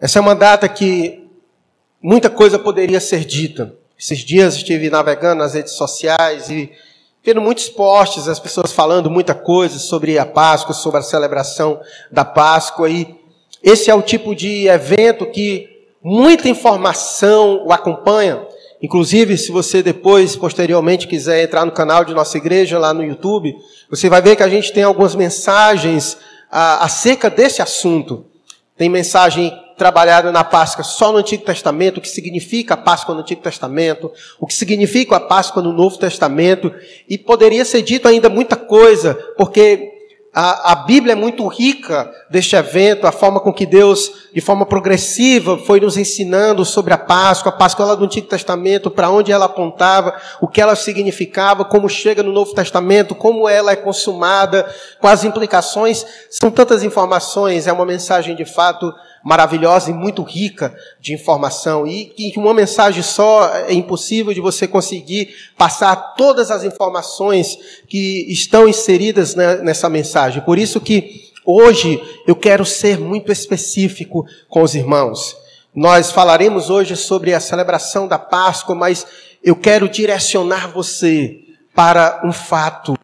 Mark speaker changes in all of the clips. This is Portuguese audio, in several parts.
Speaker 1: Essa é uma data que muita coisa poderia ser dita. Esses dias estive navegando nas redes sociais e vendo muitos posts, as pessoas falando muita coisa sobre a Páscoa, sobre a celebração da Páscoa. E esse é o tipo de evento que muita informação o acompanha. Inclusive, se você depois, posteriormente, quiser entrar no canal de nossa igreja lá no YouTube, você vai ver que a gente tem algumas mensagens ah, acerca desse assunto. Tem mensagem trabalhada na Páscoa só no Antigo Testamento, o que significa a Páscoa no Antigo Testamento, o que significa a Páscoa no Novo Testamento, e poderia ser dito ainda muita coisa, porque a, a, Bíblia é muito rica deste evento, a forma com que Deus, de forma progressiva, foi nos ensinando sobre a Páscoa, a Páscoa lá do Antigo Testamento, para onde ela apontava, o que ela significava, como chega no Novo Testamento, como ela é consumada, quais implicações. São tantas informações, é uma mensagem de fato maravilhosa e muito rica de informação. E que uma mensagem só é impossível de você conseguir passar todas as informações que estão inseridas nessa mensagem. Por isso que hoje eu quero ser muito específico com os irmãos. Nós falaremos hoje sobre a celebração da Páscoa, mas eu quero direcionar você para um fato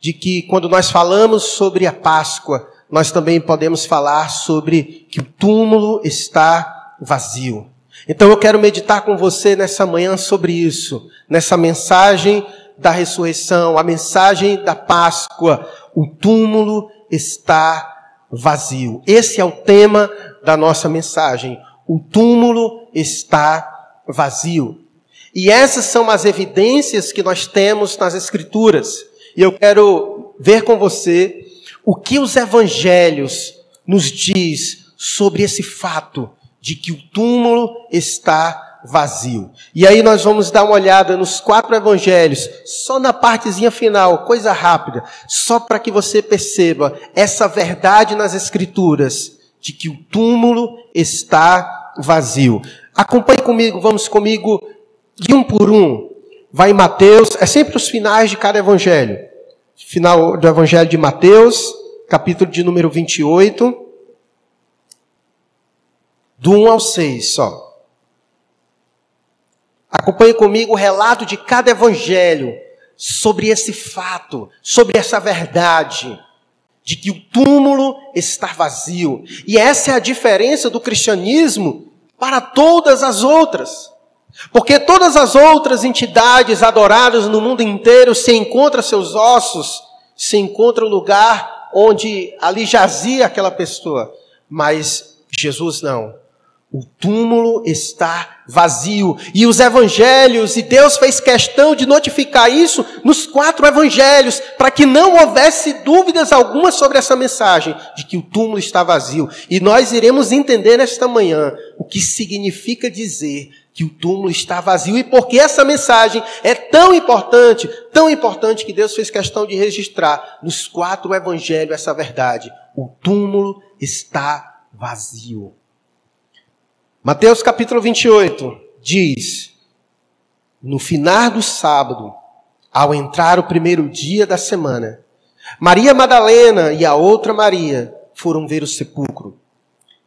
Speaker 1: de que quando nós falamos sobre a Páscoa, nós também podemos falar sobre que o túmulo está vazio. Então eu quero meditar com você nessa manhã sobre isso, nessa mensagem da ressurreição, a mensagem da Páscoa. O túmulo está vazio. Esse é o tema da nossa mensagem. O túmulo está vazio. E essas são as evidências que nós temos nas Escrituras. E eu quero ver com você o que os evangelhos nos diz sobre esse fato de que o túmulo está vazio. E aí nós vamos dar uma olhada nos quatro evangelhos, só na partezinha final, coisa rápida, só para que você perceba essa verdade nas escrituras de que o túmulo está vazio. Acompanhe comigo, vamos comigo de um por um. Vai em Mateus, é sempre os finais de cada evangelho final do Evangelho de Mateus, capítulo de número 28, do 1 ao 6 só. Acompanhe comigo o relato de cada evangelho sobre esse fato, sobre essa verdade de que o túmulo está vazio. E essa é a diferença do cristianismo para todas as outras. Porque todas as outras entidades adoradas no mundo inteiro se encontram seus ossos, se encontra o lugar onde ali jazia aquela pessoa. Mas Jesus não. O túmulo está vazio. E os evangelhos, e Deus fez questão de notificar isso nos quatro evangelhos, para que não houvesse dúvidas alguma sobre essa mensagem, de que o túmulo está vazio. E nós iremos entender nesta manhã o que significa dizer que o túmulo está vazio e porque essa mensagem é tão importante, tão importante que Deus fez questão de registrar nos quatro evangelhos essa verdade. O túmulo está vazio. Mateus capítulo 28 diz: No final do sábado, ao entrar o primeiro dia da semana, Maria Madalena e a outra Maria foram ver o sepulcro.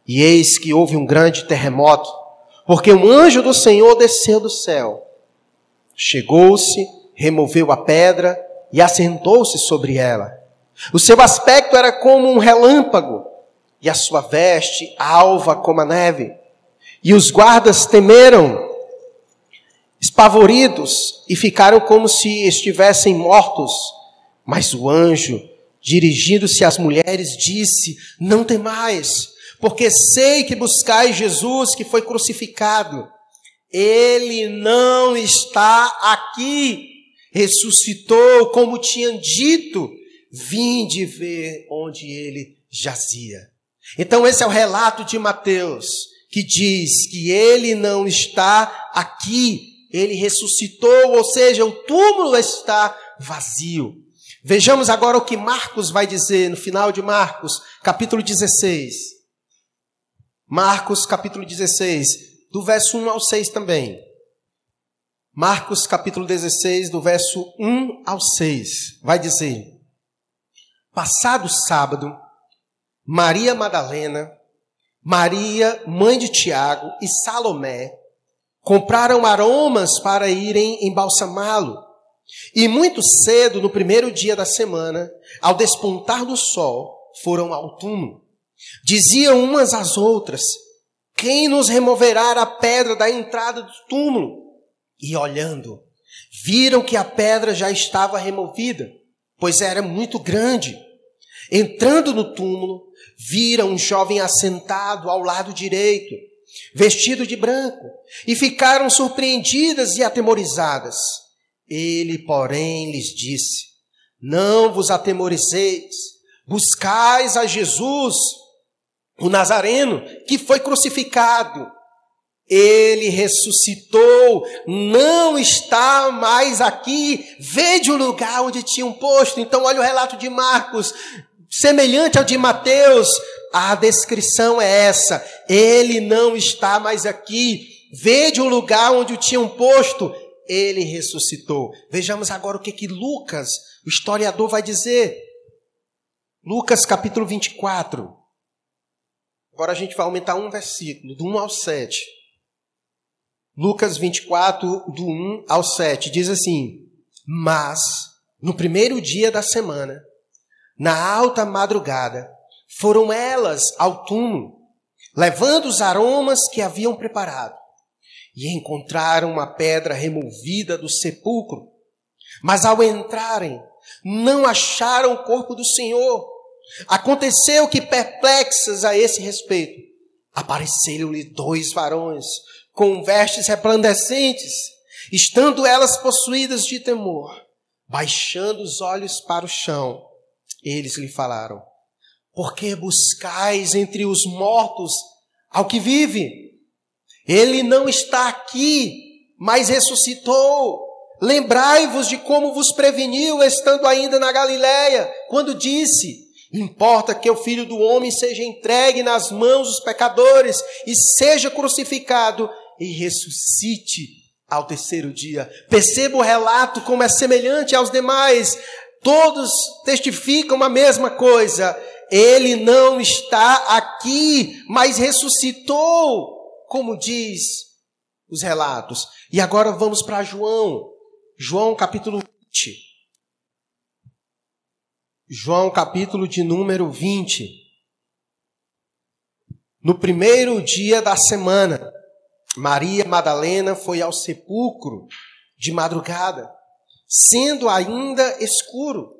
Speaker 1: E eis que houve um grande terremoto porque um anjo do Senhor desceu do céu, chegou-se, removeu a pedra e assentou-se sobre ela. O seu aspecto era como um relâmpago, e a sua veste alva como a neve. E os guardas temeram, espavoridos, e ficaram como se estivessem mortos. Mas o anjo, dirigindo-se às mulheres, disse: Não temais porque sei que buscais Jesus que foi crucificado. Ele não está aqui, ressuscitou, como tinham dito, vinde ver onde ele jazia. Então, esse é o relato de Mateus, que diz que ele não está aqui, ele ressuscitou, ou seja, o túmulo está vazio. Vejamos agora o que Marcos vai dizer no final de Marcos, capítulo 16. Marcos capítulo 16, do verso 1 ao 6 também. Marcos capítulo 16, do verso 1 ao 6, vai dizer: Passado sábado, Maria Madalena, Maria, mãe de Tiago, e Salomé compraram aromas para irem embalsamá-lo. E muito cedo, no primeiro dia da semana, ao despontar do sol, foram ao túmulo. Diziam umas às outras: Quem nos removerá a pedra da entrada do túmulo? E olhando, viram que a pedra já estava removida, pois era muito grande. Entrando no túmulo, viram um jovem assentado ao lado direito, vestido de branco, e ficaram surpreendidas e atemorizadas. Ele, porém, lhes disse: Não vos atemorizeis, buscais a Jesus, o Nazareno, que foi crucificado. Ele ressuscitou, não está mais aqui. Vede o lugar onde tinham posto. Então, olha o relato de Marcos semelhante ao de Mateus, a descrição é essa: ele não está mais aqui. Vede o lugar onde o tinham posto, ele ressuscitou. Vejamos agora o que, que Lucas, o historiador, vai dizer. Lucas capítulo 24. Agora a gente vai aumentar um versículo, do 1 ao 7. Lucas 24, do 1 ao 7, diz assim: Mas, no primeiro dia da semana, na alta madrugada, foram elas ao túmulo, levando os aromas que haviam preparado, e encontraram uma pedra removida do sepulcro. Mas ao entrarem, não acharam o corpo do Senhor. Aconteceu que, perplexas a esse respeito, apareceram-lhe dois varões, com vestes resplandecentes, estando elas possuídas de temor, baixando os olhos para o chão eles lhe falaram: Por que buscais entre os mortos ao que vive? Ele não está aqui, mas ressuscitou. Lembrai-vos de como vos preveniu estando ainda na Galiléia, quando disse: Importa que o filho do homem seja entregue nas mãos dos pecadores e seja crucificado e ressuscite ao terceiro dia. Perceba o relato como é semelhante aos demais. Todos testificam a mesma coisa. Ele não está aqui, mas ressuscitou, como diz os relatos. E agora vamos para João. João capítulo 20. João capítulo de número 20. No primeiro dia da semana, Maria Madalena foi ao sepulcro de madrugada sendo ainda escuro,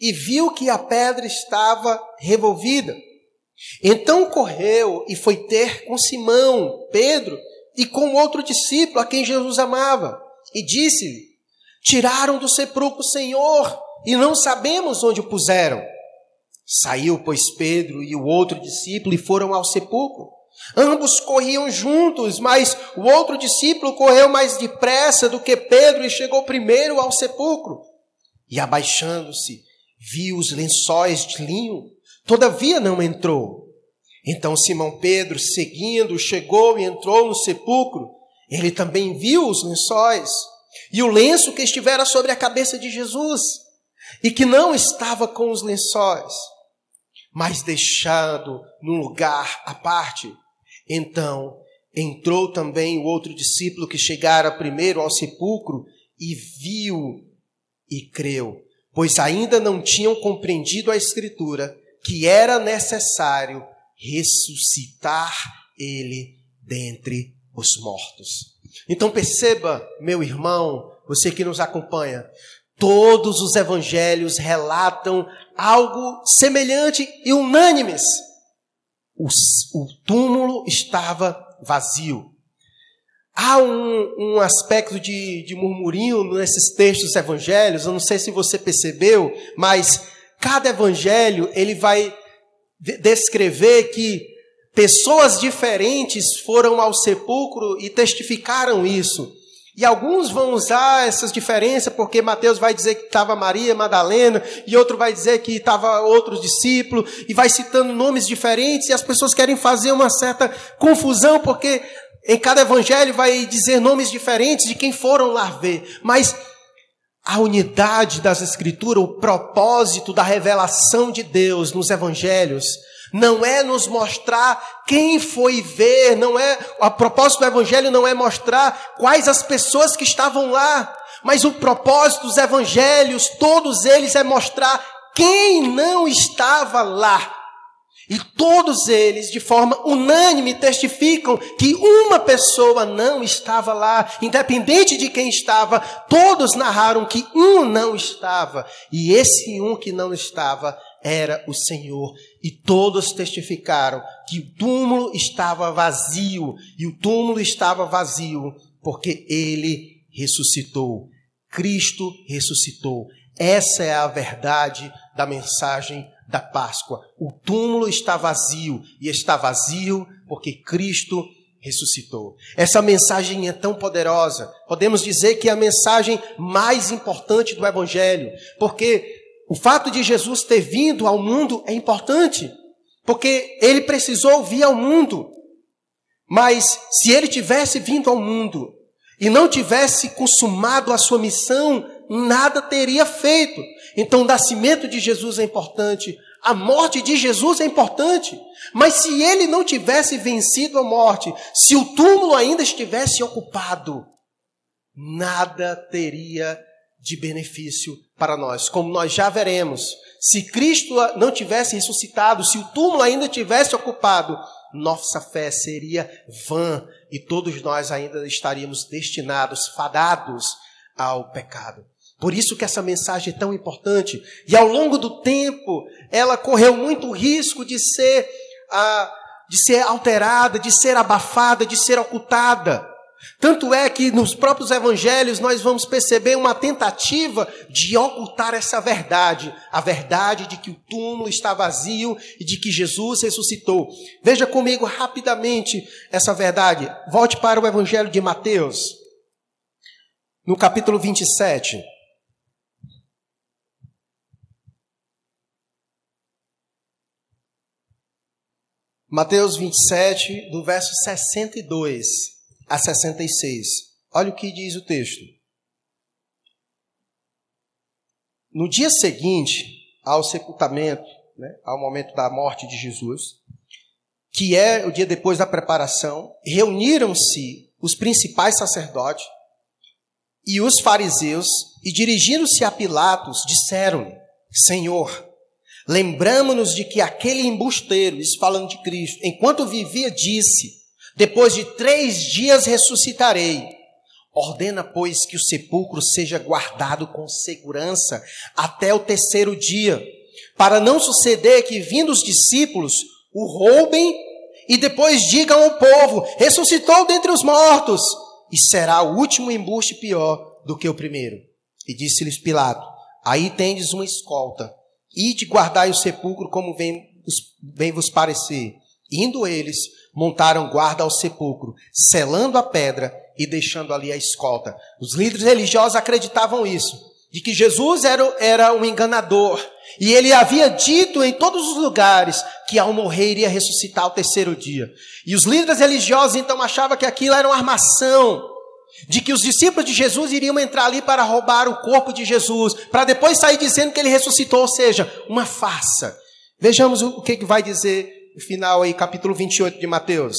Speaker 1: e viu que a pedra estava revolvida. Então correu e foi ter com Simão, Pedro e com outro discípulo a quem Jesus amava, e disse-lhe: Tiraram do sepulcro o Senhor e não sabemos onde o puseram. Saiu, pois, Pedro e o outro discípulo e foram ao sepulcro. Ambos corriam juntos, mas o outro discípulo correu mais depressa do que Pedro e chegou primeiro ao sepulcro. E abaixando-se, viu os lençóis de linho, todavia não entrou. Então Simão Pedro, seguindo, chegou e entrou no sepulcro. Ele também viu os lençóis e o lenço que estivera sobre a cabeça de Jesus, e que não estava com os lençóis, mas deixado num lugar à parte. Então entrou também o outro discípulo que chegara primeiro ao sepulcro e viu e creu, pois ainda não tinham compreendido a Escritura que era necessário ressuscitar ele dentre os mortos. Então perceba, meu irmão, você que nos acompanha, todos os evangelhos relatam algo semelhante e unânimes o, o túmulo estava vazio. Há um, um aspecto de, de murmurinho nesses textos dos evangelhos, eu não sei se você percebeu, mas cada evangelho ele vai descrever que pessoas diferentes foram ao sepulcro e testificaram isso. E alguns vão usar essas diferenças porque Mateus vai dizer que estava Maria Madalena e outro vai dizer que estava outros discípulos e vai citando nomes diferentes e as pessoas querem fazer uma certa confusão porque em cada evangelho vai dizer nomes diferentes de quem foram lá ver. Mas a unidade das escrituras, o propósito da revelação de Deus nos evangelhos não é nos mostrar quem foi ver, não é, a propósito do evangelho não é mostrar quais as pessoas que estavam lá, mas o propósito dos evangelhos, todos eles é mostrar quem não estava lá. E todos eles, de forma unânime, testificam que uma pessoa não estava lá, independente de quem estava, todos narraram que um não estava, e esse um que não estava era o Senhor. E todos testificaram que o túmulo estava vazio, e o túmulo estava vazio porque ele ressuscitou. Cristo ressuscitou. Essa é a verdade da mensagem da Páscoa. O túmulo está vazio e está vazio porque Cristo ressuscitou. Essa mensagem é tão poderosa. Podemos dizer que é a mensagem mais importante do Evangelho, porque o fato de Jesus ter vindo ao mundo é importante, porque ele precisou vir ao mundo. Mas se ele tivesse vindo ao mundo e não tivesse consumado a sua missão, nada teria feito. Então, o nascimento de Jesus é importante, a morte de Jesus é importante, mas se ele não tivesse vencido a morte, se o túmulo ainda estivesse ocupado, nada teria de benefício para nós, como nós já veremos. Se Cristo não tivesse ressuscitado, se o túmulo ainda tivesse ocupado, nossa fé seria vã e todos nós ainda estaríamos destinados, fadados ao pecado. Por isso que essa mensagem é tão importante. E ao longo do tempo, ela correu muito risco de ser, ah, de ser alterada, de ser abafada, de ser ocultada. Tanto é que nos próprios evangelhos nós vamos perceber uma tentativa de ocultar essa verdade, a verdade de que o túmulo está vazio e de que Jesus ressuscitou. Veja comigo rapidamente essa verdade. Volte para o evangelho de Mateus, no capítulo 27. Mateus 27, do verso 62 a 66. Olha o que diz o texto. No dia seguinte ao sepultamento, né, ao momento da morte de Jesus, que é o dia depois da preparação, reuniram-se os principais sacerdotes e os fariseus, e dirigindo-se a Pilatos, disseram-lhe: Senhor, Lembramos-nos de que aquele embusteiro, isso falando de Cristo, enquanto vivia, disse: Depois de três dias ressuscitarei. Ordena, pois, que o sepulcro seja guardado com segurança até o terceiro dia, para não suceder que, vindo os discípulos, o roubem e depois digam ao povo: ressuscitou dentre os mortos, e será o último embuste pior do que o primeiro. E disse-lhes Pilato: Aí tendes uma escolta Ide guardai o sepulcro como vem, vem vos parecer. Indo eles, montaram guarda ao sepulcro, selando a pedra e deixando ali a escolta. Os líderes religiosos acreditavam isso, de que Jesus era, era um enganador. E ele havia dito em todos os lugares que ao morrer iria ressuscitar ao terceiro dia. E os líderes religiosos então achavam que aquilo era uma armação de que os discípulos de Jesus iriam entrar ali para roubar o corpo de Jesus, para depois sair dizendo que ele ressuscitou, ou seja, uma farsa. Vejamos o que vai dizer final aí, capítulo 28 de Mateus,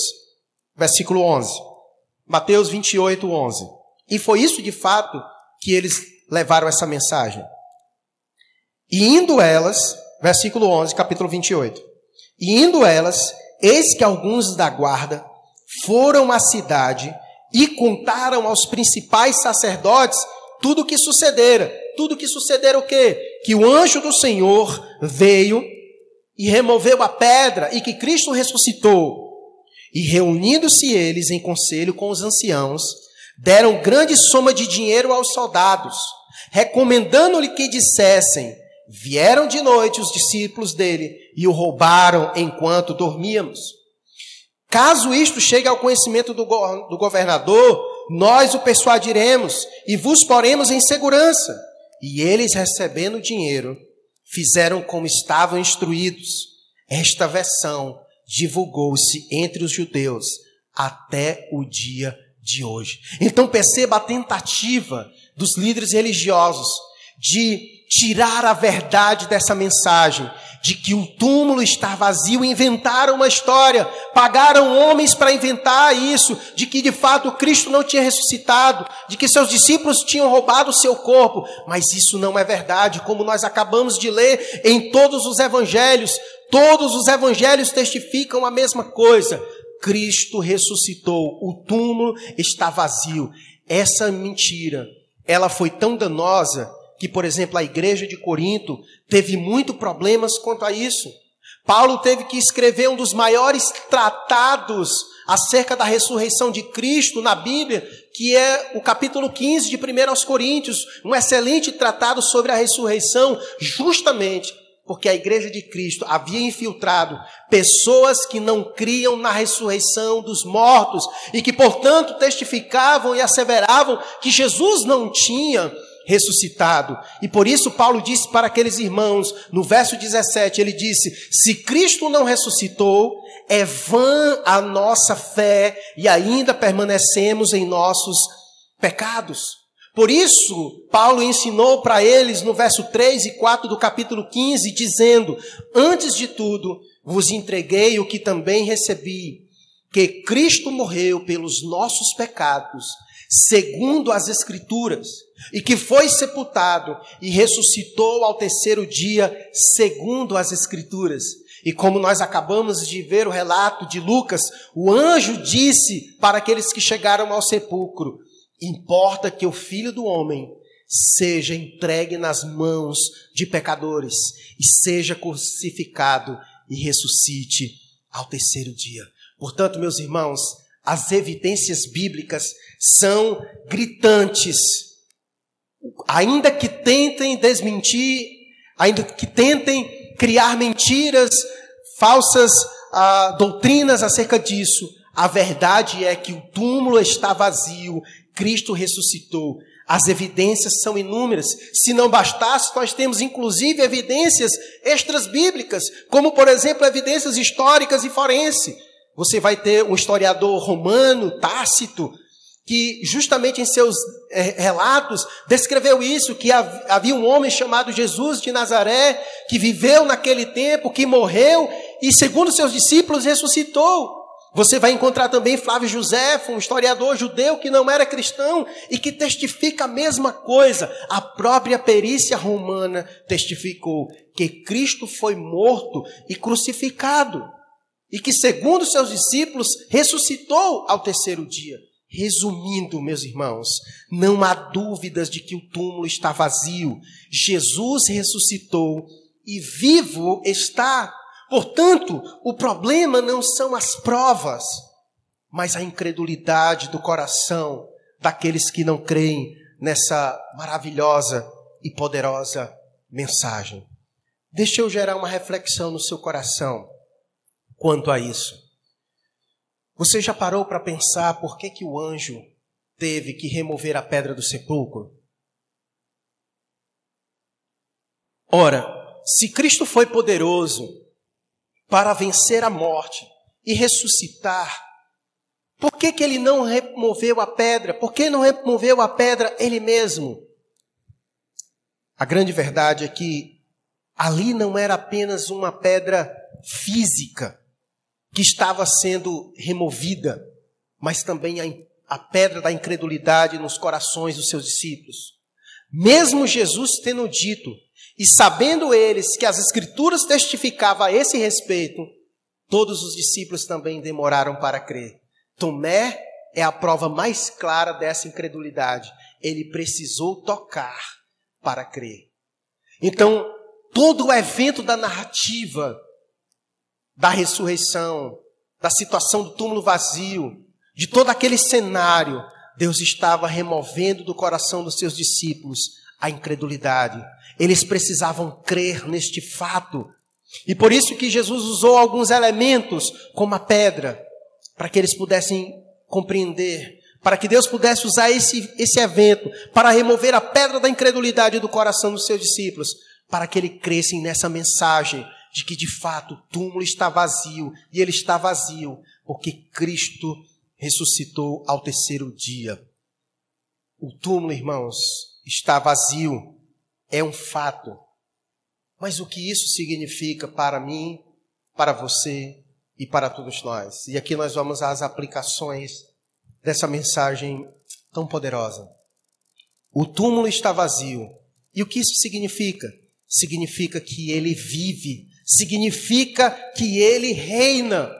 Speaker 1: versículo 11. Mateus 28, 11. E foi isso de fato que eles levaram essa mensagem. E indo elas, versículo 11, capítulo 28. E indo elas, eis que alguns da guarda foram à cidade e contaram aos principais sacerdotes tudo o que sucedera. Tudo o que sucedera o quê? Que o anjo do Senhor veio e removeu a pedra e que Cristo ressuscitou. E reunindo-se eles em conselho com os anciãos, deram grande soma de dinheiro aos soldados, recomendando-lhe que dissessem: Vieram de noite os discípulos dele e o roubaram enquanto dormíamos. Caso isto chegue ao conhecimento do, go do governador, nós o persuadiremos e vos poremos em segurança. E eles, recebendo o dinheiro, fizeram como estavam instruídos. Esta versão divulgou-se entre os judeus até o dia de hoje. Então perceba a tentativa dos líderes religiosos de tirar a verdade dessa mensagem, de que o túmulo está vazio, inventaram uma história, pagaram homens para inventar isso, de que de fato Cristo não tinha ressuscitado, de que seus discípulos tinham roubado o seu corpo, mas isso não é verdade, como nós acabamos de ler em todos os evangelhos, todos os evangelhos testificam a mesma coisa. Cristo ressuscitou, o túmulo está vazio. Essa mentira, ela foi tão danosa que, por exemplo, a igreja de Corinto teve muito problemas quanto a isso. Paulo teve que escrever um dos maiores tratados acerca da ressurreição de Cristo na Bíblia, que é o capítulo 15 de 1 aos Coríntios, um excelente tratado sobre a ressurreição, justamente porque a igreja de Cristo havia infiltrado pessoas que não criam na ressurreição dos mortos e que, portanto, testificavam e asseveravam que Jesus não tinha ressuscitado. E por isso Paulo disse para aqueles irmãos, no verso 17, ele disse: Se Cristo não ressuscitou, é vã a nossa fé e ainda permanecemos em nossos pecados. Por isso, Paulo ensinou para eles no verso 3 e 4 do capítulo 15, dizendo: Antes de tudo, vos entreguei o que também recebi, que Cristo morreu pelos nossos pecados, segundo as Escrituras, e que foi sepultado e ressuscitou ao terceiro dia, segundo as Escrituras. E como nós acabamos de ver o relato de Lucas, o anjo disse para aqueles que chegaram ao sepulcro: Importa que o filho do homem seja entregue nas mãos de pecadores e seja crucificado e ressuscite ao terceiro dia. Portanto, meus irmãos, as evidências bíblicas são gritantes. Ainda que tentem desmentir, ainda que tentem criar mentiras, falsas ah, doutrinas acerca disso, a verdade é que o túmulo está vazio Cristo ressuscitou. As evidências são inúmeras. Se não bastasse, nós temos inclusive evidências extras bíblicas, como por exemplo evidências históricas e forense. Você vai ter um historiador romano, Tácito, que justamente em seus é, relatos descreveu isso, que havia um homem chamado Jesus de Nazaré, que viveu naquele tempo, que morreu e segundo seus discípulos ressuscitou. Você vai encontrar também Flávio José, um historiador judeu que não era cristão e que testifica a mesma coisa. A própria perícia romana testificou que Cristo foi morto e crucificado e que, segundo seus discípulos, ressuscitou ao terceiro dia. Resumindo, meus irmãos, não há dúvidas de que o túmulo está vazio. Jesus ressuscitou e vivo está Portanto, o problema não são as provas, mas a incredulidade do coração daqueles que não creem nessa maravilhosa e poderosa mensagem. Deixa eu gerar uma reflexão no seu coração quanto a isso. Você já parou para pensar por que, que o anjo teve que remover a pedra do sepulcro? Ora, se Cristo foi poderoso para vencer a morte e ressuscitar. Por que, que ele não removeu a pedra? Por que não removeu a pedra ele mesmo? A grande verdade é que ali não era apenas uma pedra física que estava sendo removida, mas também a, a pedra da incredulidade nos corações dos seus discípulos. Mesmo Jesus tendo dito e sabendo eles que as Escrituras testificavam a esse respeito, todos os discípulos também demoraram para crer. Tomé é a prova mais clara dessa incredulidade. Ele precisou tocar para crer. Então, todo o evento da narrativa da ressurreição, da situação do túmulo vazio, de todo aquele cenário, Deus estava removendo do coração dos seus discípulos a incredulidade. Eles precisavam crer neste fato. E por isso que Jesus usou alguns elementos, como a pedra, para que eles pudessem compreender, para que Deus pudesse usar esse, esse evento para remover a pedra da incredulidade do coração dos seus discípulos, para que eles crescem nessa mensagem de que de fato o túmulo está vazio, e ele está vazio porque Cristo ressuscitou ao terceiro dia. O túmulo, irmãos, está vazio é um fato. Mas o que isso significa para mim, para você e para todos nós? E aqui nós vamos às aplicações dessa mensagem tão poderosa. O túmulo está vazio. E o que isso significa? Significa que ele vive, significa que ele reina.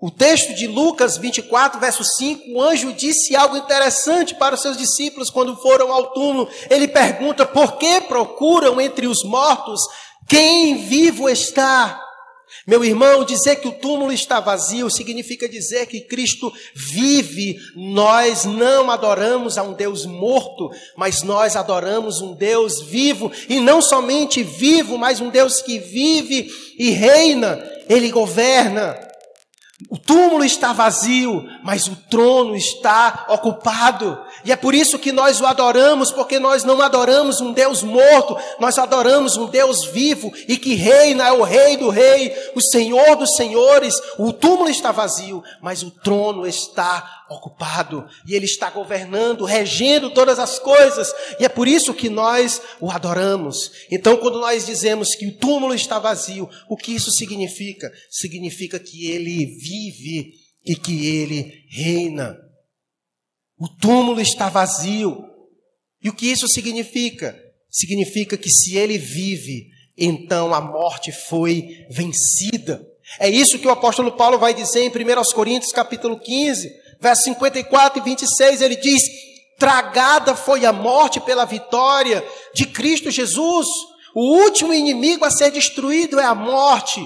Speaker 1: O texto de Lucas 24, verso 5, o anjo disse algo interessante para os seus discípulos quando foram ao túmulo. Ele pergunta: por que procuram entre os mortos quem vivo está? Meu irmão, dizer que o túmulo está vazio significa dizer que Cristo vive. Nós não adoramos a um Deus morto, mas nós adoramos um Deus vivo, e não somente vivo, mas um Deus que vive e reina, ele governa. O túmulo está vazio, mas o trono está ocupado. E é por isso que nós o adoramos, porque nós não adoramos um Deus morto, nós adoramos um Deus vivo e que reina, é o Rei do Rei, o Senhor dos Senhores. O túmulo está vazio, mas o trono está ocupado e ele está governando, regendo todas as coisas. E é por isso que nós o adoramos. Então, quando nós dizemos que o túmulo está vazio, o que isso significa? Significa que ele vive e que ele reina. O túmulo está vazio. E o que isso significa? Significa que se ele vive, então a morte foi vencida. É isso que o apóstolo Paulo vai dizer em 1 Coríntios capítulo 15, versos 54 e 26, ele diz: Tragada foi a morte pela vitória de Cristo Jesus. O último inimigo a ser destruído é a morte.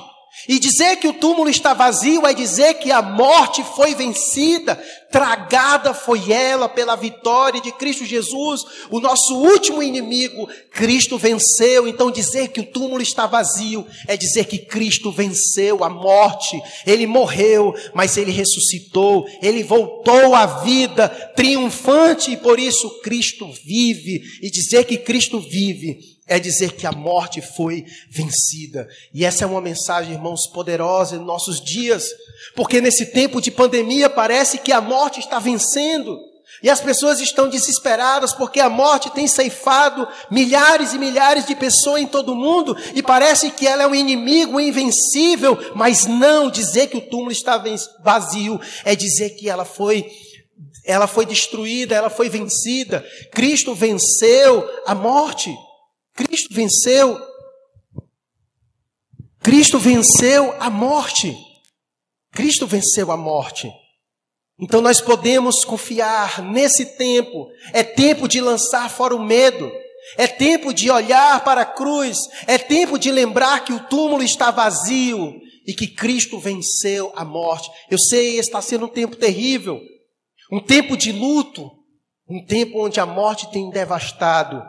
Speaker 1: E dizer que o túmulo está vazio é dizer que a morte foi vencida, tragada foi ela pela vitória de Cristo Jesus, o nosso último inimigo. Cristo venceu, então dizer que o túmulo está vazio é dizer que Cristo venceu a morte. Ele morreu, mas ele ressuscitou, ele voltou à vida triunfante e por isso Cristo vive. E dizer que Cristo vive é dizer que a morte foi vencida. E essa é uma mensagem, irmãos, poderosa em nossos dias, porque nesse tempo de pandemia parece que a morte está vencendo. E as pessoas estão desesperadas porque a morte tem ceifado milhares e milhares de pessoas em todo o mundo e parece que ela é um inimigo invencível, mas não dizer que o túmulo está vazio é dizer que ela foi ela foi destruída, ela foi vencida. Cristo venceu a morte. Cristo venceu. Cristo venceu a morte. Cristo venceu a morte. Então nós podemos confiar nesse tempo. É tempo de lançar fora o medo. É tempo de olhar para a cruz. É tempo de lembrar que o túmulo está vazio e que Cristo venceu a morte. Eu sei, está sendo um tempo terrível. Um tempo de luto. Um tempo onde a morte tem devastado.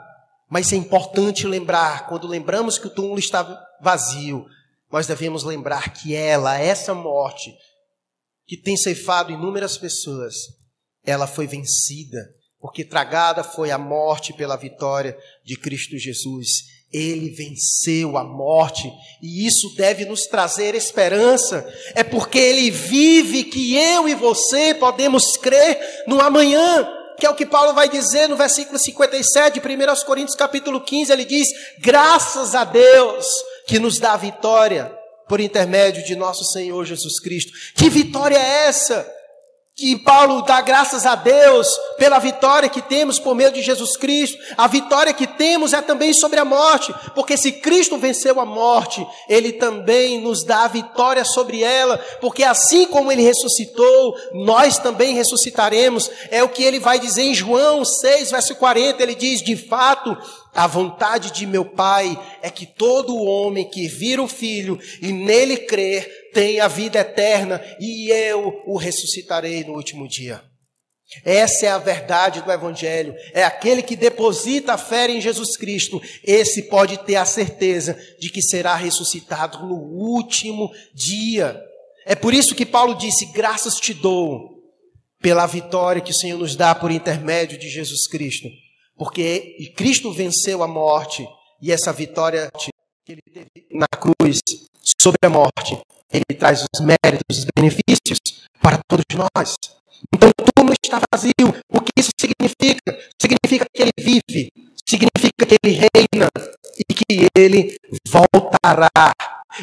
Speaker 1: Mas é importante lembrar, quando lembramos que o túmulo está vazio, nós devemos lembrar que ela, essa morte, que tem ceifado inúmeras pessoas, ela foi vencida, porque tragada foi a morte pela vitória de Cristo Jesus. Ele venceu a morte e isso deve nos trazer esperança. É porque ele vive que eu e você podemos crer no amanhã que é o que Paulo vai dizer no versículo 57 de 1 Coríntios capítulo 15, ele diz: "Graças a Deus que nos dá a vitória por intermédio de nosso Senhor Jesus Cristo". Que vitória é essa? Que Paulo dá graças a Deus pela vitória que temos por meio de Jesus Cristo. A vitória que temos é também sobre a morte, porque se Cristo venceu a morte, ele também nos dá a vitória sobre ela, porque assim como ele ressuscitou, nós também ressuscitaremos. É o que ele vai dizer em João 6, verso 40, ele diz: "De fato, a vontade de meu Pai é que todo homem que vira o Filho e nele crer tem a vida eterna e eu o ressuscitarei no último dia. Essa é a verdade do Evangelho. É aquele que deposita a fé em Jesus Cristo. Esse pode ter a certeza de que será ressuscitado no último dia. É por isso que Paulo disse: Graças te dou pela vitória que o Senhor nos dá por intermédio de Jesus Cristo. Porque Cristo venceu a morte e essa vitória que ele teve na cruz sobre a morte, ele traz os méritos, os benefícios para todos nós. Então, o túmulo está vazio. O que isso significa? Significa que ele vive. significa que ele reina e que ele voltará.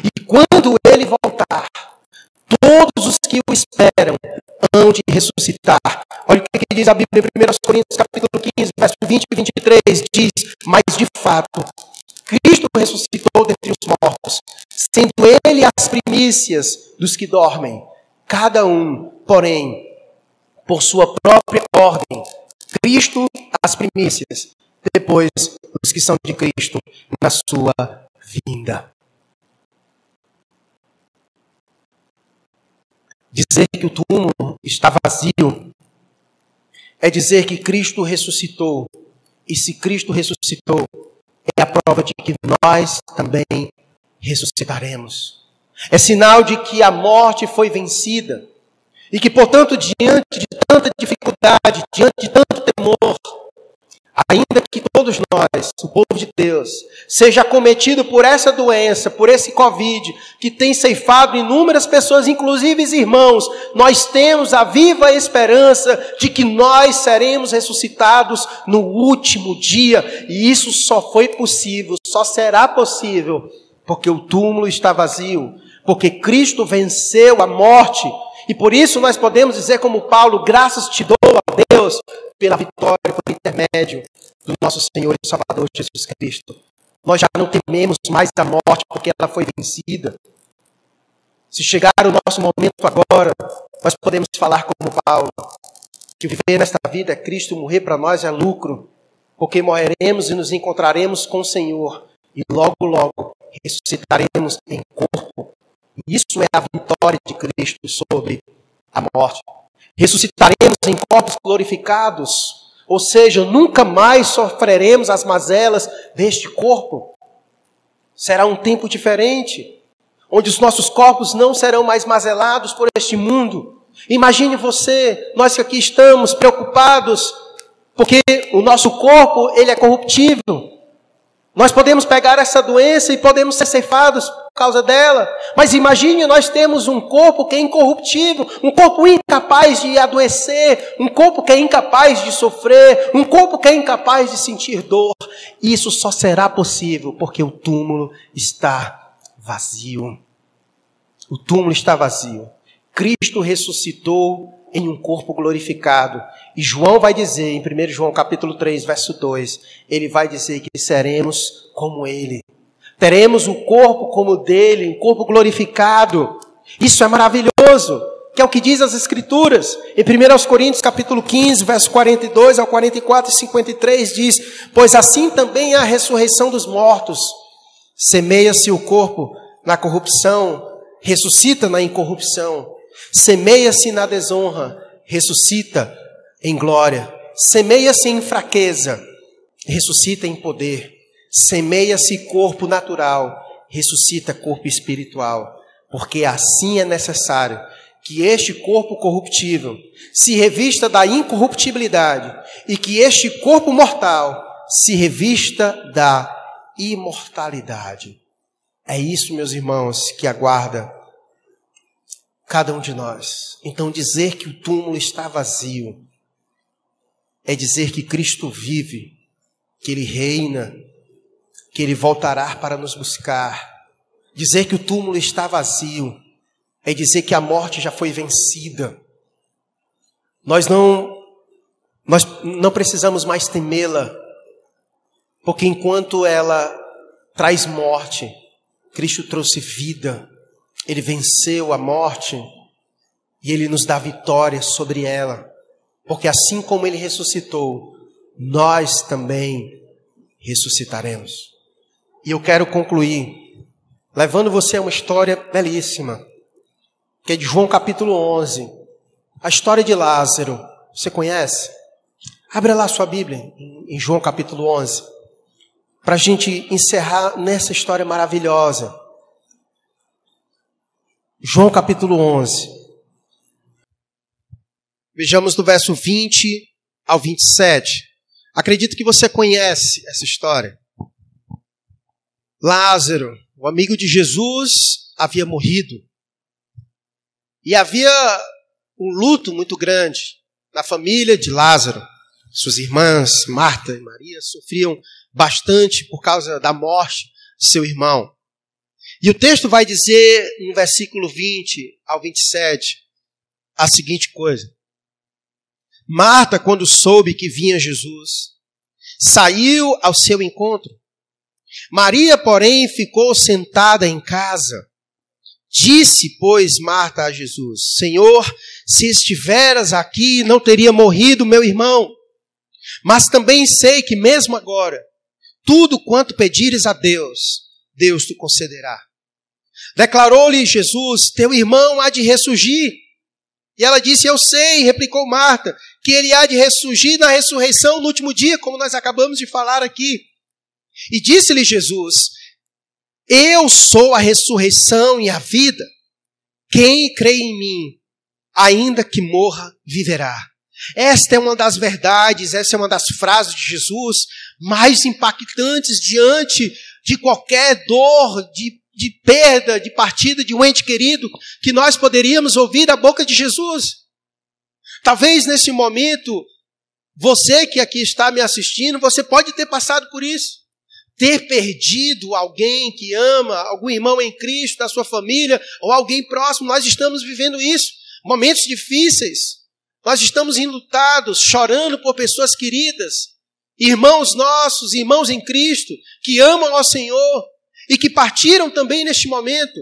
Speaker 1: E quando ele voltar, todos os que o esperam hão de ressuscitar. Olha o que diz a Bíblia em 1 Coríntios capítulo 15, verso 20 e 23, diz, mas de fato, Cristo ressuscitou dentre os mortos, sendo ele as primícias dos que dormem, cada um, porém, por sua própria ordem. Cristo as primícias, depois os que são de Cristo na sua vinda. Dizer que o túmulo está vazio é dizer que Cristo ressuscitou. E se Cristo ressuscitou, é a prova de que nós também ressuscitaremos. É sinal de que a morte foi vencida e que, portanto, diante de tanta dificuldade, diante de tanto temor, ainda que todos nós, o povo de Deus, seja acometido por essa doença, por esse Covid, que tem ceifado inúmeras pessoas, inclusive irmãos, nós temos a viva esperança de que nós seremos ressuscitados no último dia, e isso só foi possível, só será possível, porque o túmulo está vazio, porque Cristo venceu a morte, e por isso nós podemos dizer, como Paulo, graças te dou a Deus pela vitória, por intermédio do nosso Senhor e Salvador Jesus Cristo. Nós já não tememos mais a morte porque ela foi vencida. Se chegar o nosso momento agora, nós podemos falar como Paulo, que viver nesta vida é Cristo, morrer para nós é lucro, porque morreremos e nos encontraremos com o Senhor e logo, logo ressuscitaremos em corpo. Isso é a vitória de Cristo sobre a morte. Ressuscitaremos em corpos glorificados, ou seja, nunca mais sofreremos as mazelas deste corpo. Será um tempo diferente, onde os nossos corpos não serão mais mazelados por este mundo. Imagine você, nós que aqui estamos preocupados, porque o nosso corpo ele é corruptível. Nós podemos pegar essa doença e podemos ser ceifados causa dela. Mas imagine nós temos um corpo que é incorruptível, um corpo incapaz de adoecer, um corpo que é incapaz de sofrer, um corpo que é incapaz de sentir dor. Isso só será possível porque o túmulo está vazio. O túmulo está vazio. Cristo ressuscitou em um corpo glorificado. E João vai dizer, em 1 João capítulo 3, verso 2, ele vai dizer que seremos como ele. Teremos um corpo como o dele, um corpo glorificado. Isso é maravilhoso, que é o que diz as Escrituras. Em 1 Coríntios capítulo 15, verso 42 ao 44 e 53 diz: Pois assim também é a ressurreição dos mortos. Semeia-se o corpo na corrupção, ressuscita na incorrupção. Semeia-se na desonra, ressuscita em glória. Semeia-se em fraqueza, ressuscita em poder. Semeia-se corpo natural, ressuscita corpo espiritual. Porque assim é necessário que este corpo corruptível se revista da incorruptibilidade e que este corpo mortal se revista da imortalidade. É isso, meus irmãos, que aguarda cada um de nós. Então, dizer que o túmulo está vazio é dizer que Cristo vive, que Ele reina, que Ele voltará para nos buscar. Dizer que o túmulo está vazio é dizer que a morte já foi vencida. Nós não, nós não precisamos mais temê-la, porque enquanto ela traz morte, Cristo trouxe vida. Ele venceu a morte e ele nos dá vitória sobre ela. Porque assim como ele ressuscitou, nós também ressuscitaremos. E eu quero concluir levando você a uma história belíssima, que é de João capítulo 11. A história de Lázaro. Você conhece? Abre lá sua Bíblia em João capítulo 11. Para a gente encerrar nessa história maravilhosa. João capítulo 11. Vejamos do verso 20 ao 27. Acredito que você conhece essa história. Lázaro, o amigo de Jesus, havia morrido. E havia um luto muito grande na família de Lázaro. Suas irmãs, Marta e Maria, sofriam bastante por causa da morte de seu irmão. E o texto vai dizer, no versículo 20 ao 27, a seguinte coisa: Marta, quando soube que vinha Jesus, saiu ao seu encontro. Maria, porém, ficou sentada em casa. Disse, pois, Marta a Jesus: Senhor, se estiveras aqui, não teria morrido meu irmão. Mas também sei que, mesmo agora, tudo quanto pedires a Deus, Deus te concederá. Declarou-lhe Jesus: Teu irmão há de ressurgir. E ela disse: Eu sei, replicou Marta, que ele há de ressurgir na ressurreição no último dia, como nós acabamos de falar aqui. E disse-lhe Jesus: Eu sou a ressurreição e a vida. Quem crê em mim, ainda que morra, viverá. Esta é uma das verdades, essa é uma das frases de Jesus mais impactantes diante de qualquer dor, de, de perda, de partida de um ente querido, que nós poderíamos ouvir da boca de Jesus. Talvez nesse momento, você que aqui está me assistindo, você pode ter passado por isso. Ter perdido alguém que ama, algum irmão em Cristo, da sua família, ou alguém próximo, nós estamos vivendo isso. Momentos difíceis. Nós estamos enlutados, chorando por pessoas queridas, irmãos nossos, irmãos em Cristo, que amam ao Senhor e que partiram também neste momento.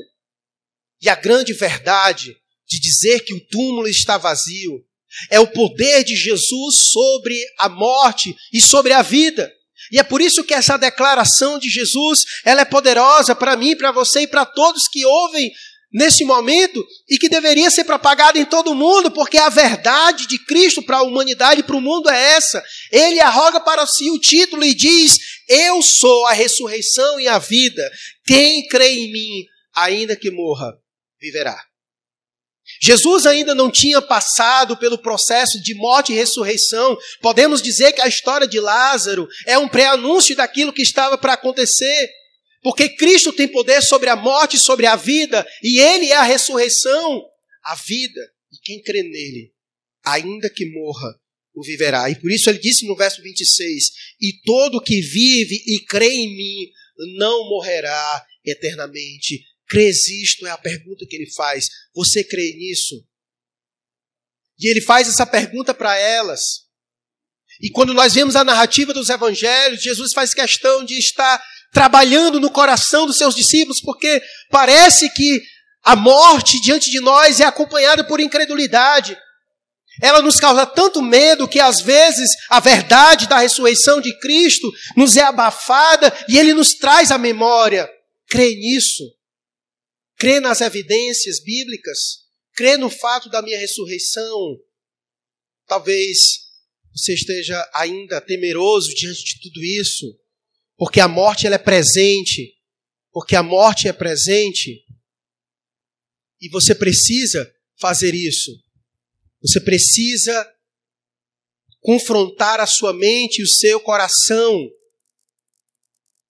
Speaker 1: E a grande verdade de dizer que o túmulo está vazio é o poder de Jesus sobre a morte e sobre a vida. E é por isso que essa declaração de Jesus, ela é poderosa para mim, para você e para todos que ouvem nesse momento e que deveria ser propagada em todo mundo, porque a verdade de Cristo para a humanidade e para o mundo é essa. Ele arroga para si o título e diz: Eu sou a ressurreição e a vida. Quem crê em mim, ainda que morra, viverá. Jesus ainda não tinha passado pelo processo de morte e ressurreição. Podemos dizer que a história de Lázaro é um pré-anúncio daquilo que estava para acontecer. Porque Cristo tem poder sobre a morte e sobre a vida, e Ele é a ressurreição, a vida. E quem crê nele, ainda que morra, o viverá. E por isso ele disse no verso 26: E todo que vive e crê em mim não morrerá eternamente. Crês isto? É a pergunta que ele faz. Você crê nisso? E ele faz essa pergunta para elas. E quando nós vemos a narrativa dos evangelhos, Jesus faz questão de estar trabalhando no coração dos seus discípulos, porque parece que a morte diante de nós é acompanhada por incredulidade. Ela nos causa tanto medo que às vezes a verdade da ressurreição de Cristo nos é abafada e ele nos traz à memória. Crê nisso. Crê nas evidências bíblicas. Crê no fato da minha ressurreição. Talvez você esteja ainda temeroso diante de tudo isso. Porque a morte ela é presente. Porque a morte é presente. E você precisa fazer isso. Você precisa confrontar a sua mente e o seu coração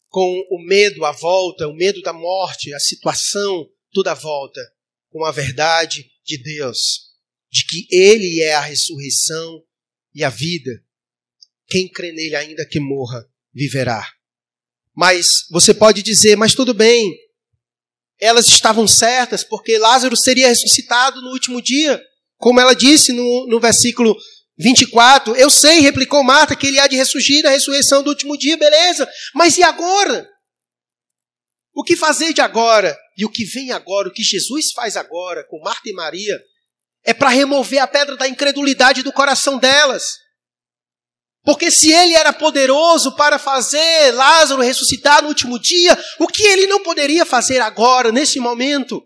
Speaker 1: com o medo à volta, o medo da morte, a situação toda volta, com a verdade de Deus, de que Ele é a ressurreição e a vida. Quem crê nele, ainda que morra, viverá. Mas você pode dizer, mas tudo bem, elas estavam certas, porque Lázaro seria ressuscitado no último dia, como ela disse no, no versículo 24. Eu sei, replicou Marta, que ele há de ressurgir na ressurreição do último dia, beleza, mas e agora? O que fazer de agora? E o que vem agora, o que Jesus faz agora com Marta e Maria, é para remover a pedra da incredulidade do coração delas. Porque se ele era poderoso para fazer Lázaro ressuscitar no último dia, o que ele não poderia fazer agora, nesse momento?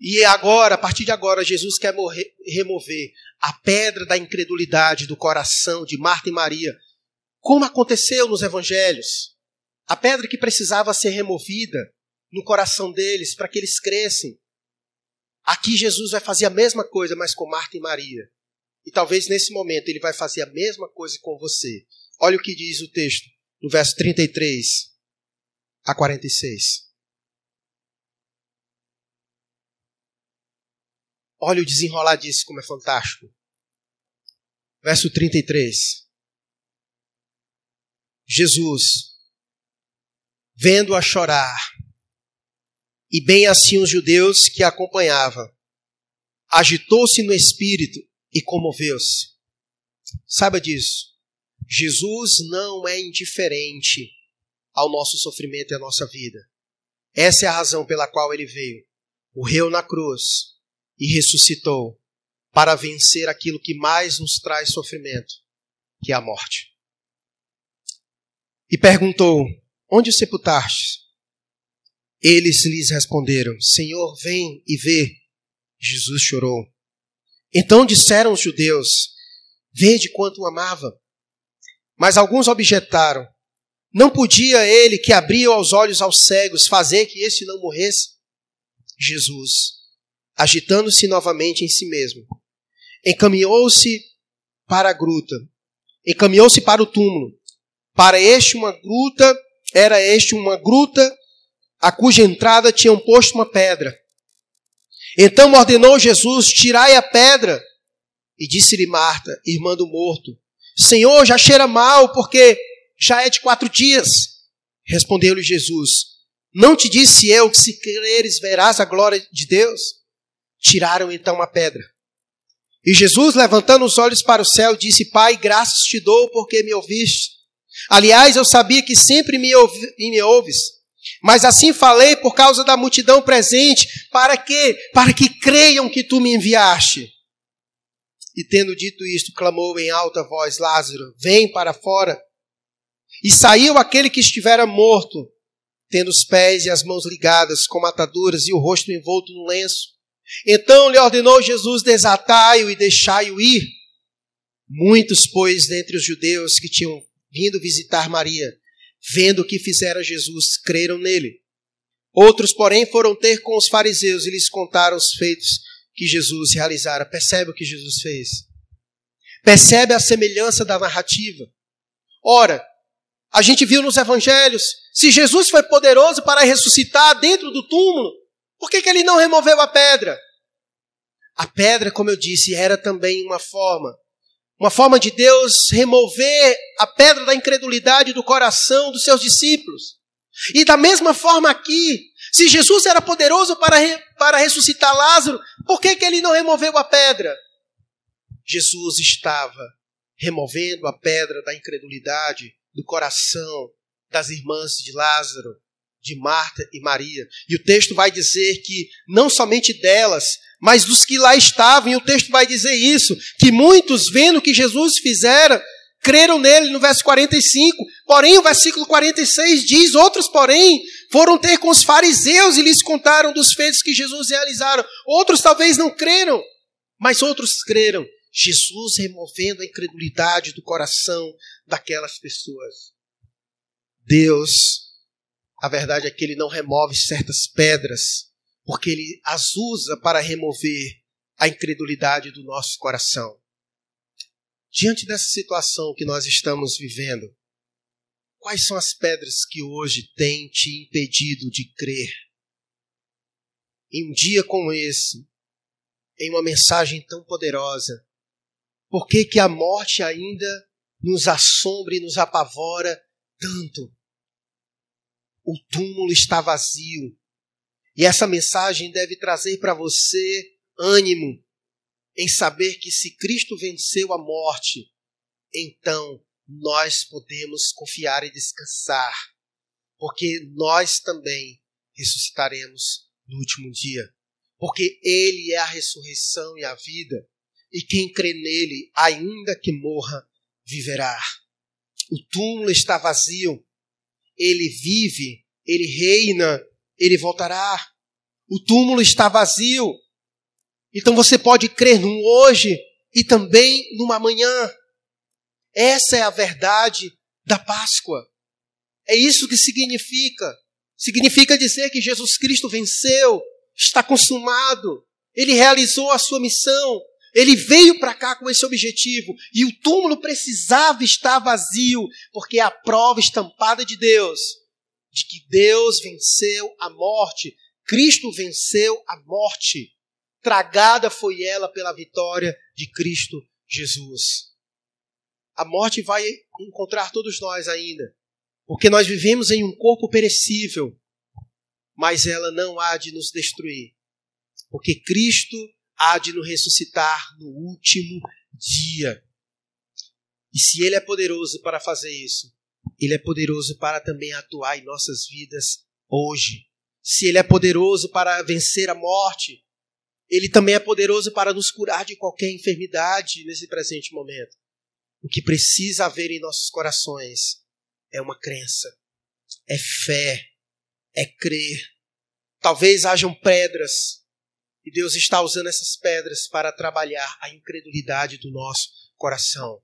Speaker 1: E agora, a partir de agora, Jesus quer morrer, remover a pedra da incredulidade do coração de Marta e Maria, como aconteceu nos evangelhos. A pedra que precisava ser removida no coração deles para que eles crescem. Aqui Jesus vai fazer a mesma coisa, mas com Marta e Maria. E talvez nesse momento ele vai fazer a mesma coisa com você. Olha o que diz o texto, no verso 33 a 46. Olha o desenrolar disso, como é fantástico. Verso 33. Jesus, vendo-a chorar, e bem assim os judeus que a acompanhavam, agitou-se no espírito e comoveu-se. Saiba disso. Jesus não é indiferente ao nosso sofrimento e à nossa vida. Essa é a razão pela qual ele veio. Morreu na cruz e ressuscitou para vencer aquilo que mais nos traz sofrimento, que é a morte. E perguntou: Onde o sepultaste? Eles lhes responderam: Senhor, vem e vê. Jesus chorou. Então disseram os judeus: Vede quanto o amava. Mas alguns objetaram: Não podia ele, que abria os olhos aos cegos, fazer que este não morresse? Jesus, agitando-se novamente em si mesmo, encaminhou-se para a gruta, encaminhou-se para o túmulo. Para este uma gruta, era este uma gruta a cuja entrada tinham posto uma pedra. Então ordenou Jesus: Tirai a pedra. E disse-lhe Marta, irmã do morto: Senhor, já cheira mal, porque já é de quatro dias. Respondeu-lhe Jesus: Não te disse eu que se creres verás a glória de Deus? Tiraram então a pedra. E Jesus, levantando os olhos para o céu, disse: Pai, graças te dou porque me ouviste. Aliás, eu sabia que sempre me, ouvi, me ouves. Mas assim falei por causa da multidão presente, para que? Para que creiam que tu me enviaste. E tendo dito isto, clamou em alta voz: Lázaro, vem para fora. E saiu aquele que estivera morto, tendo os pés e as mãos ligadas com ataduras e o rosto envolto no lenço. Então lhe ordenou Jesus: desatai-o e deixai-o ir. Muitos, pois, dentre os judeus que tinham vindo visitar Maria, vendo o que fizera Jesus, creram nele. Outros, porém, foram ter com os fariseus e lhes contaram os feitos que Jesus realizara. Percebe o que Jesus fez? Percebe a semelhança da narrativa? Ora, a gente viu nos evangelhos, se Jesus foi poderoso para ressuscitar dentro do túmulo, por que, que ele não removeu a pedra? A pedra, como eu disse, era também uma forma, uma forma de Deus remover a pedra da incredulidade do coração dos seus discípulos. E da mesma forma aqui, se Jesus era poderoso para, para ressuscitar Lázaro, por que, que ele não removeu a pedra? Jesus estava removendo a pedra da incredulidade do coração das irmãs de Lázaro, de Marta e Maria. E o texto vai dizer que não somente delas, mas dos que lá estavam, e o texto vai dizer isso, que muitos, vendo o que Jesus fizera, creram nele no verso 45. Porém, o versículo 46 diz: Outros, porém, foram ter com os fariseus e lhes contaram dos feitos que Jesus realizaram. Outros talvez não creram, mas outros creram. Jesus removendo a incredulidade do coração daquelas pessoas. Deus a verdade é que ele não remove certas pedras, porque ele as usa para remover a incredulidade do nosso coração. Diante dessa situação que nós estamos vivendo, quais são as pedras que hoje têm te impedido de crer? Em um dia como esse, em uma mensagem tão poderosa, por que, que a morte ainda nos assombra e nos apavora tanto? O túmulo está vazio. E essa mensagem deve trazer para você ânimo em saber que se Cristo venceu a morte, então nós podemos confiar e descansar, porque nós também ressuscitaremos no último dia. Porque Ele é a ressurreição e a vida, e quem crê nele, ainda que morra, viverá. O túmulo está vazio, ele vive, ele reina, ele voltará. O túmulo está vazio. Então você pode crer no hoje e também no amanhã. Essa é a verdade da Páscoa. É isso que significa. Significa dizer que Jesus Cristo venceu, está consumado, ele realizou a sua missão, ele veio para cá com esse objetivo e o túmulo precisava estar vazio, porque é a prova estampada de Deus de que Deus venceu a morte, Cristo venceu a morte. Tragada foi ela pela vitória de Cristo Jesus. a morte vai encontrar todos nós ainda. Porque nós vivemos em um corpo perecível, mas ela não há de nos destruir. Porque Cristo há de nos ressuscitar no último dia. E se Ele é poderoso para fazer isso, Ele é poderoso para também atuar em nossas vidas hoje. Se Ele é poderoso para vencer a morte, Ele também é poderoso para nos curar de qualquer enfermidade nesse presente momento. O que precisa haver em nossos corações é uma crença, é fé, é crer. Talvez hajam pedras, e Deus está usando essas pedras para trabalhar a incredulidade do nosso coração.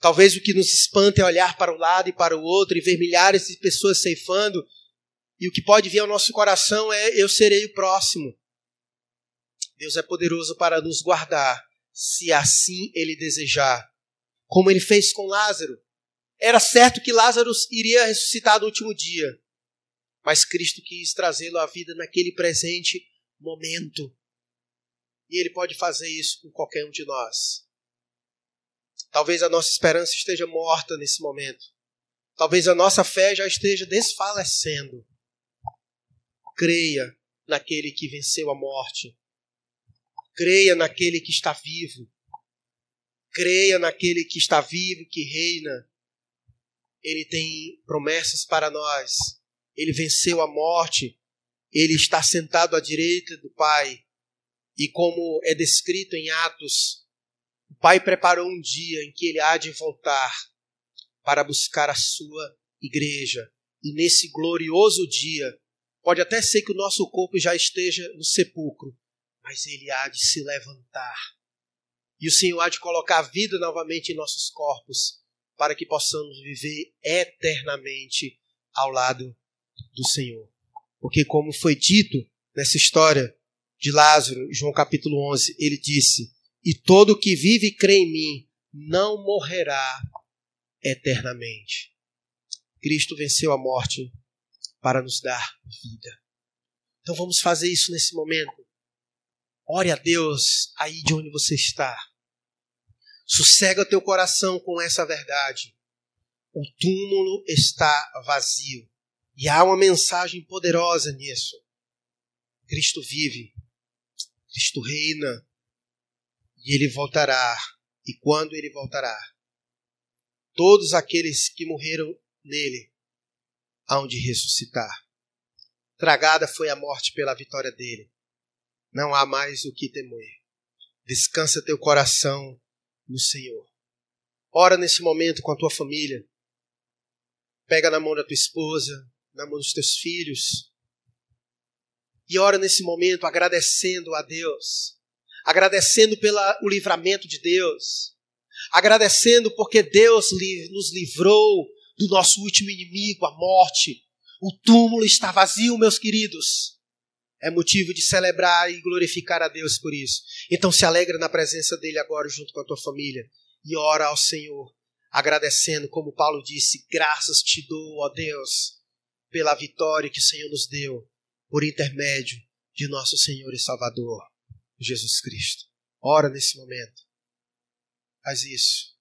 Speaker 1: Talvez o que nos espanta é olhar para um lado e para o outro e ver milhares de pessoas ceifando, e o que pode vir ao nosso coração é: eu serei o próximo. Deus é poderoso para nos guardar, se assim Ele desejar como ele fez com Lázaro. Era certo que Lázaro iria ressuscitar no último dia, mas Cristo quis trazê-lo à vida naquele presente momento. E ele pode fazer isso com qualquer um de nós. Talvez a nossa esperança esteja morta nesse momento. Talvez a nossa fé já esteja desfalecendo. Creia naquele que venceu a morte. Creia naquele que está vivo. Creia naquele que está vivo, que reina. Ele tem promessas para nós. Ele venceu a morte. Ele está sentado à direita do Pai. E como é descrito em Atos, o Pai preparou um dia em que ele há de voltar para buscar a sua igreja. E nesse glorioso dia, pode até ser que o nosso corpo já esteja no sepulcro, mas ele há de se levantar e o Senhor há de colocar vida novamente em nossos corpos, para que possamos viver eternamente ao lado do Senhor. Porque, como foi dito nessa história de Lázaro, João capítulo 11, ele disse: E todo que vive e crê em mim não morrerá eternamente. Cristo venceu a morte para nos dar vida. Então vamos fazer isso nesse momento. Ore a Deus aí de onde você está. Sossega teu coração com essa verdade. O túmulo está vazio. E há uma mensagem poderosa nisso. Cristo vive. Cristo reina. E ele voltará. E quando ele voltará, todos aqueles que morreram nele hão de ressuscitar. Tragada foi a morte pela vitória dele. Não há mais o que temer. Descansa teu coração no Senhor. Ora nesse momento com a tua família. Pega na mão da tua esposa, na mão dos teus filhos. E ora nesse momento agradecendo a Deus. Agradecendo pelo livramento de Deus. Agradecendo porque Deus nos livrou do nosso último inimigo, a morte. O túmulo está vazio, meus queridos é motivo de celebrar e glorificar a Deus por isso. Então se alegra na presença dele agora junto com a tua família e ora ao Senhor, agradecendo, como Paulo disse, graças te dou, ó Deus, pela vitória que o Senhor nos deu por intermédio de nosso Senhor e Salvador, Jesus Cristo. Ora nesse momento. Faz isso.